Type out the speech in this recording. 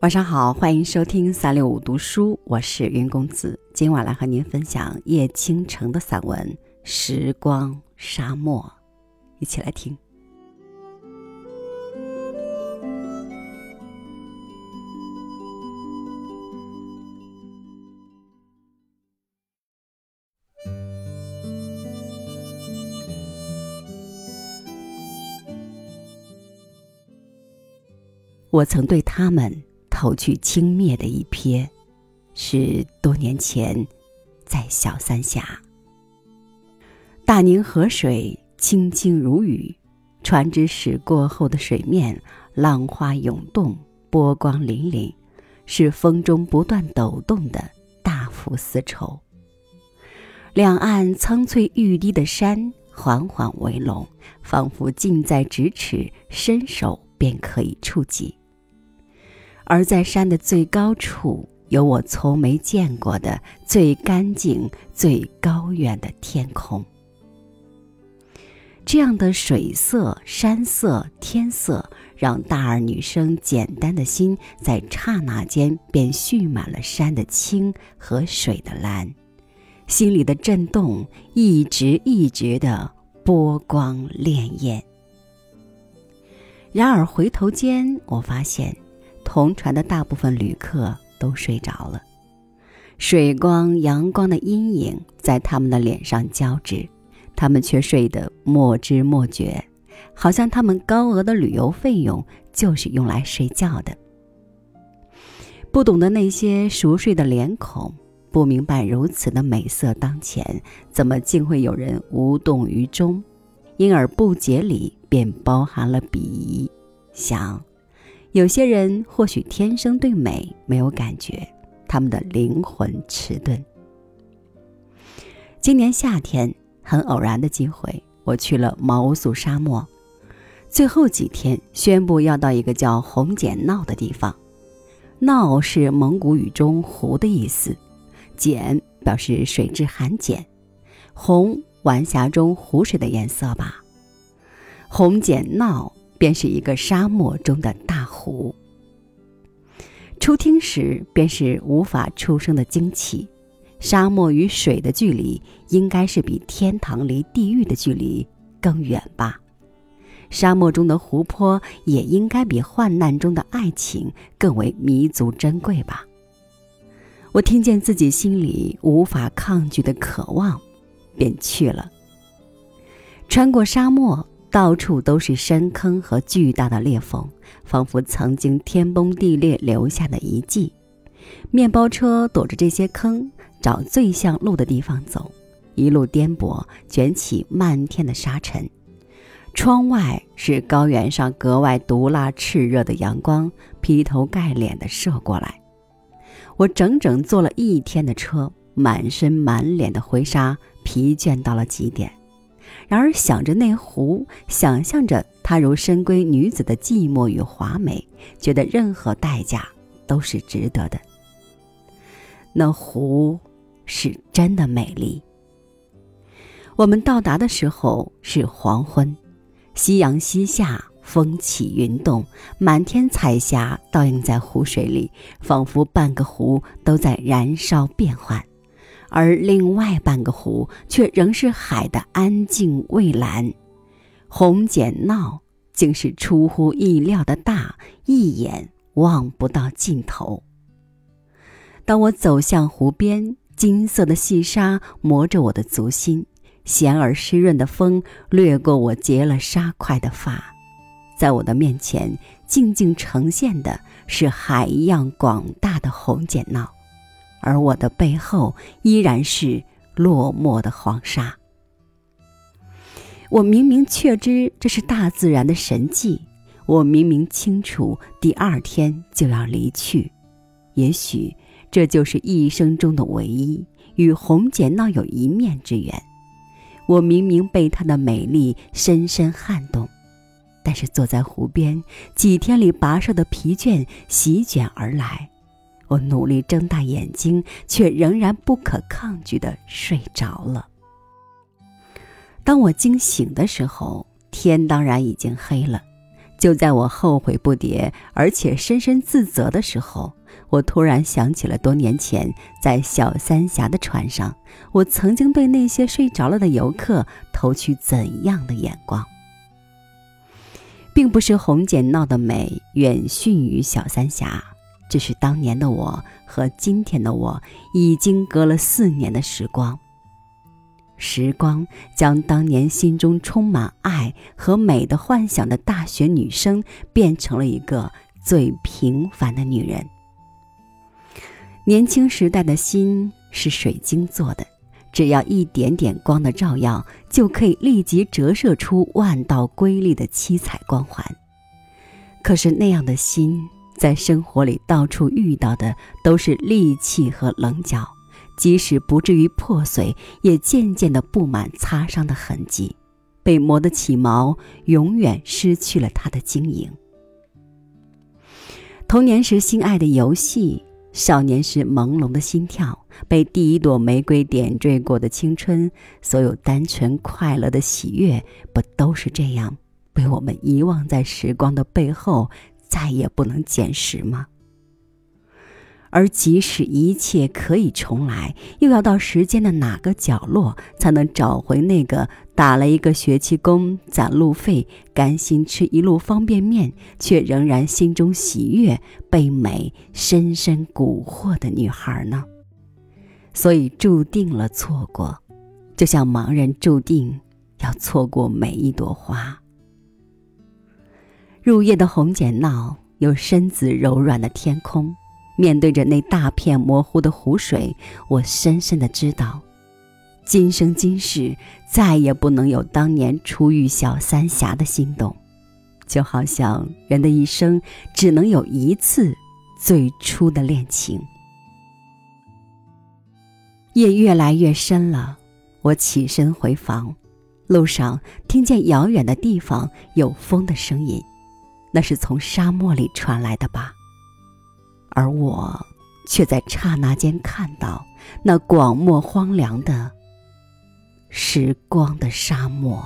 晚上好，欢迎收听三六五读书，我是云公子。今晚来和您分享叶倾城的散文《时光沙漠》，一起来听。我曾对他们。投去轻蔑的一瞥，是多年前，在小三峡。大宁河水清清如雨，船只驶过后的水面浪花涌动，波光粼粼，是风中不断抖动的大幅丝绸。两岸苍翠欲滴的山缓缓围拢，仿佛近在咫尺，伸手便可以触及。而在山的最高处，有我从没见过的最干净、最高远的天空。这样的水色、山色、天色，让大二女生简单的心，在刹那间便蓄满了山的青和水的蓝，心里的震动一直一直的波光潋滟。然而回头间，我发现。同船的大部分旅客都睡着了，水光、阳光的阴影在他们的脸上交织，他们却睡得莫知莫觉，好像他们高额的旅游费用就是用来睡觉的。不懂得那些熟睡的脸孔，不明白如此的美色当前，怎么竟会有人无动于衷？因而不解里便包含了鄙夷，想。有些人或许天生对美没有感觉，他们的灵魂迟钝。今年夏天，很偶然的机会，我去了毛乌素沙漠，最后几天宣布要到一个叫红碱闹的地方。闹是蒙古语中湖的意思，碱表示水质含碱，红晚霞中湖水的颜色吧。红碱闹。便是一个沙漠中的大湖。初听时，便是无法出声的惊奇。沙漠与水的距离，应该是比天堂离地狱的距离更远吧？沙漠中的湖泊，也应该比患难中的爱情更为弥足珍贵吧？我听见自己心里无法抗拒的渴望，便去了。穿过沙漠。到处都是深坑和巨大的裂缝，仿佛曾经天崩地裂留下的遗迹。面包车躲着这些坑，找最像路的地方走，一路颠簸，卷起漫天的沙尘。窗外是高原上格外毒辣炽热的阳光，劈头盖脸地射过来。我整整坐了一天的车，满身满脸的灰沙，疲倦到了极点。然而想着那湖，想象着她如深闺女子的寂寞与华美，觉得任何代价都是值得的。那湖是真的美丽。我们到达的时候是黄昏，夕阳西下，风起云动，满天彩霞倒映在湖水里，仿佛半个湖都在燃烧变幻。而另外半个湖却仍是海的安静蔚蓝，红碱闹竟是出乎意料的大，一眼望不到尽头。当我走向湖边，金色的细沙磨着我的足心，咸而湿润的风掠过我结了沙块的发，在我的面前静静呈现的是海一样广大的红碱闹。而我的背后依然是落寞的黄沙。我明明确知这是大自然的神迹，我明明清楚第二天就要离去，也许这就是一生中的唯一与红姐闹有一面之缘。我明明被她的美丽深深撼动，但是坐在湖边，几天里跋涉的疲倦席卷而来。我努力睁大眼睛，却仍然不可抗拒的睡着了。当我惊醒的时候，天当然已经黑了。就在我后悔不迭，而且深深自责的时候，我突然想起了多年前在小三峡的船上，我曾经对那些睡着了的游客投去怎样的眼光。并不是红姐闹的美远逊于小三峡，只是当年的我和今天的我已经隔了四年的时光。时光将当年心中充满爱和美的幻想的大学女生，变成了一个最平凡的女人。年轻时代的心是水晶做的。只要一点点光的照耀，就可以立即折射出万道瑰丽的七彩光环。可是那样的心，在生活里到处遇到的都是戾气和棱角，即使不至于破碎，也渐渐的布满擦伤的痕迹，被磨得起毛，永远失去了它的晶莹。童年时心爱的游戏。少年时朦胧的心跳，被第一朵玫瑰点缀过的青春，所有单纯快乐的喜悦，不都是这样被我们遗忘在时光的背后，再也不能捡拾吗？而即使一切可以重来，又要到时间的哪个角落，才能找回那个打了一个学期工攒路费，甘心吃一路方便面，却仍然心中喜悦、被美深深蛊惑的女孩呢？所以注定了错过，就像盲人注定要错过每一朵花。入夜的红剪闹，有身子柔软的天空。面对着那大片模糊的湖水，我深深的知道，今生今世再也不能有当年初遇小三峡的心动，就好像人的一生只能有一次最初的恋情。夜越来越深了，我起身回房，路上听见遥远的地方有风的声音，那是从沙漠里传来的吧。而我，却在刹那间看到那广漠荒凉的时光的沙漠。